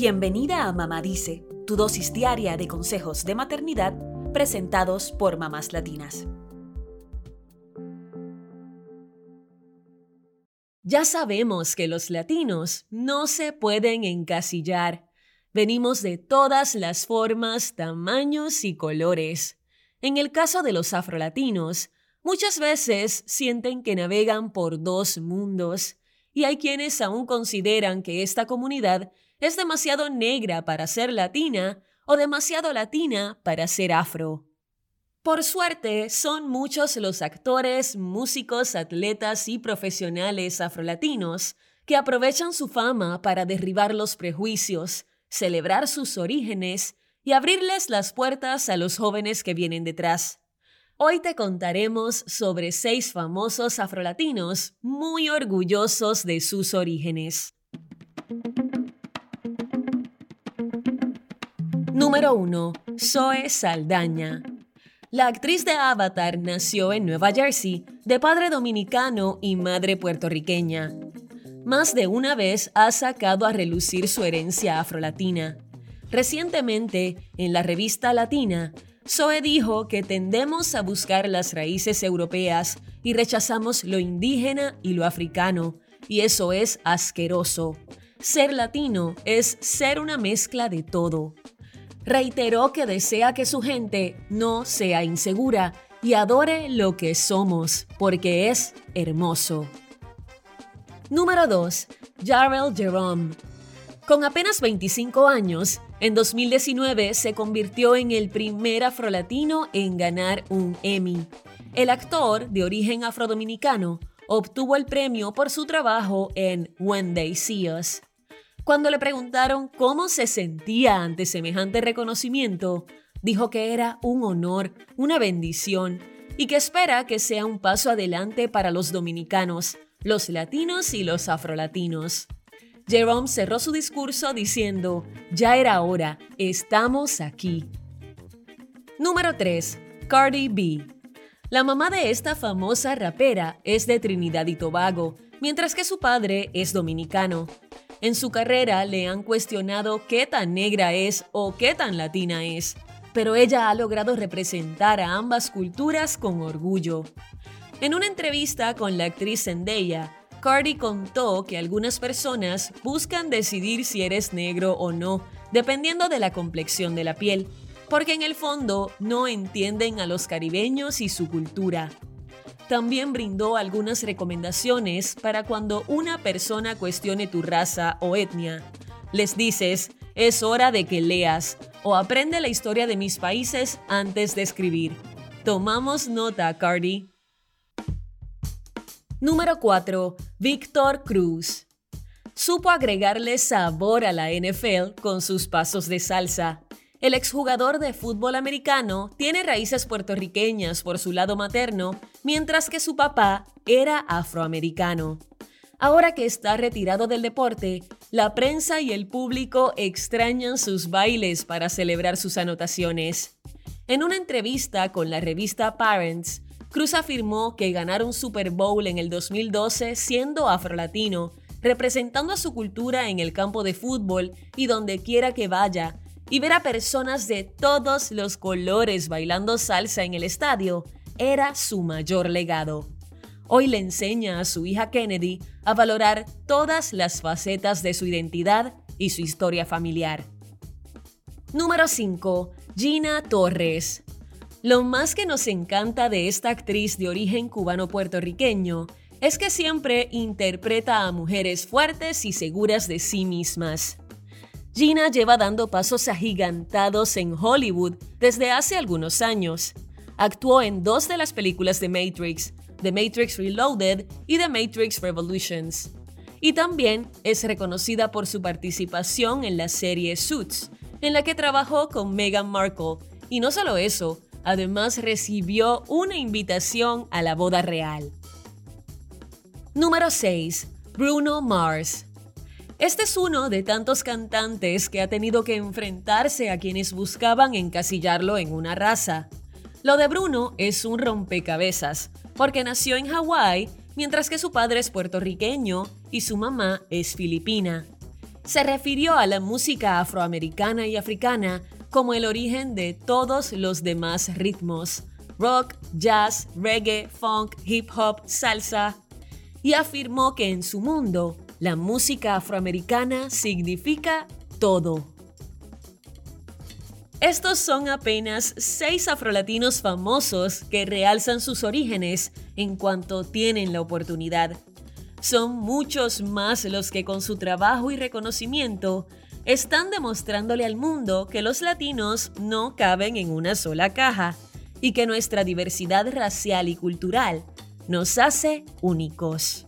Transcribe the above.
Bienvenida a Mamá Dice, tu dosis diaria de consejos de maternidad presentados por mamás latinas. Ya sabemos que los latinos no se pueden encasillar. Venimos de todas las formas, tamaños y colores. En el caso de los afrolatinos, muchas veces sienten que navegan por dos mundos, y hay quienes aún consideran que esta comunidad es demasiado negra para ser latina o demasiado latina para ser afro. Por suerte, son muchos los actores, músicos, atletas y profesionales afrolatinos que aprovechan su fama para derribar los prejuicios, celebrar sus orígenes y abrirles las puertas a los jóvenes que vienen detrás. Hoy te contaremos sobre seis famosos afrolatinos muy orgullosos de sus orígenes. Número 1. Zoe Saldaña. La actriz de Avatar nació en Nueva Jersey, de padre dominicano y madre puertorriqueña. Más de una vez ha sacado a relucir su herencia afrolatina. Recientemente, en la revista Latina, Zoe dijo que tendemos a buscar las raíces europeas y rechazamos lo indígena y lo africano, y eso es asqueroso. Ser latino es ser una mezcla de todo. Reiteró que desea que su gente no sea insegura y adore lo que somos, porque es hermoso. Número 2. Jarrell Jerome. Con apenas 25 años, en 2019 se convirtió en el primer afrolatino en ganar un Emmy. El actor, de origen afrodominicano, obtuvo el premio por su trabajo en When They See Us. Cuando le preguntaron cómo se sentía ante semejante reconocimiento, dijo que era un honor, una bendición, y que espera que sea un paso adelante para los dominicanos, los latinos y los afrolatinos. Jerome cerró su discurso diciendo, ya era hora, estamos aquí. Número 3. Cardi B. La mamá de esta famosa rapera es de Trinidad y Tobago, mientras que su padre es dominicano. En su carrera le han cuestionado qué tan negra es o qué tan latina es, pero ella ha logrado representar a ambas culturas con orgullo. En una entrevista con la actriz Zendaya, Cardi contó que algunas personas buscan decidir si eres negro o no, dependiendo de la complexión de la piel, porque en el fondo no entienden a los caribeños y su cultura. También brindó algunas recomendaciones para cuando una persona cuestione tu raza o etnia. Les dices, es hora de que leas o aprende la historia de mis países antes de escribir. Tomamos nota, Cardi. Número 4. Víctor Cruz. Supo agregarle sabor a la NFL con sus pasos de salsa. El exjugador de fútbol americano tiene raíces puertorriqueñas por su lado materno, mientras que su papá era afroamericano. Ahora que está retirado del deporte, la prensa y el público extrañan sus bailes para celebrar sus anotaciones. En una entrevista con la revista Parents, Cruz afirmó que ganar un Super Bowl en el 2012 siendo afrolatino, representando a su cultura en el campo de fútbol y donde quiera que vaya, y ver a personas de todos los colores bailando salsa en el estadio, era su mayor legado. Hoy le enseña a su hija Kennedy a valorar todas las facetas de su identidad y su historia familiar. Número 5. Gina Torres. Lo más que nos encanta de esta actriz de origen cubano-puertorriqueño es que siempre interpreta a mujeres fuertes y seguras de sí mismas. Gina lleva dando pasos agigantados en Hollywood desde hace algunos años. Actuó en dos de las películas de Matrix, The Matrix Reloaded y The Matrix Revolutions. Y también es reconocida por su participación en la serie Suits, en la que trabajó con Meghan Markle. Y no solo eso, Además recibió una invitación a la boda real. Número 6. Bruno Mars. Este es uno de tantos cantantes que ha tenido que enfrentarse a quienes buscaban encasillarlo en una raza. Lo de Bruno es un rompecabezas, porque nació en Hawái, mientras que su padre es puertorriqueño y su mamá es filipina. Se refirió a la música afroamericana y africana como el origen de todos los demás ritmos, rock, jazz, reggae, funk, hip hop, salsa, y afirmó que en su mundo la música afroamericana significa todo. Estos son apenas seis afrolatinos famosos que realzan sus orígenes en cuanto tienen la oportunidad. Son muchos más los que con su trabajo y reconocimiento están demostrándole al mundo que los latinos no caben en una sola caja y que nuestra diversidad racial y cultural nos hace únicos.